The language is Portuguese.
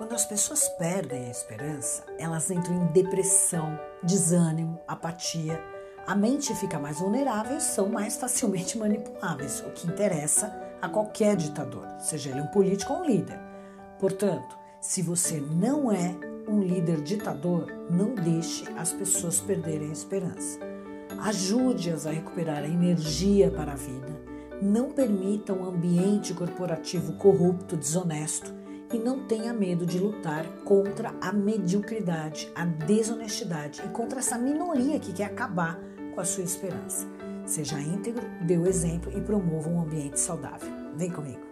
Quando as pessoas perdem a esperança, elas entram em depressão, desânimo, apatia. A mente fica mais vulnerável e são mais facilmente manipuláveis, o que interessa a qualquer ditador, seja ele um político ou um líder. Portanto, se você não é um líder ditador, não deixe as pessoas perderem a esperança. Ajude-as a recuperar a energia para a vida. Não permita um ambiente corporativo corrupto, desonesto e não tenha medo de lutar contra a mediocridade, a desonestidade e contra essa minoria que quer acabar com a sua esperança. Seja íntegro, dê o exemplo e promova um ambiente saudável. Vem comigo.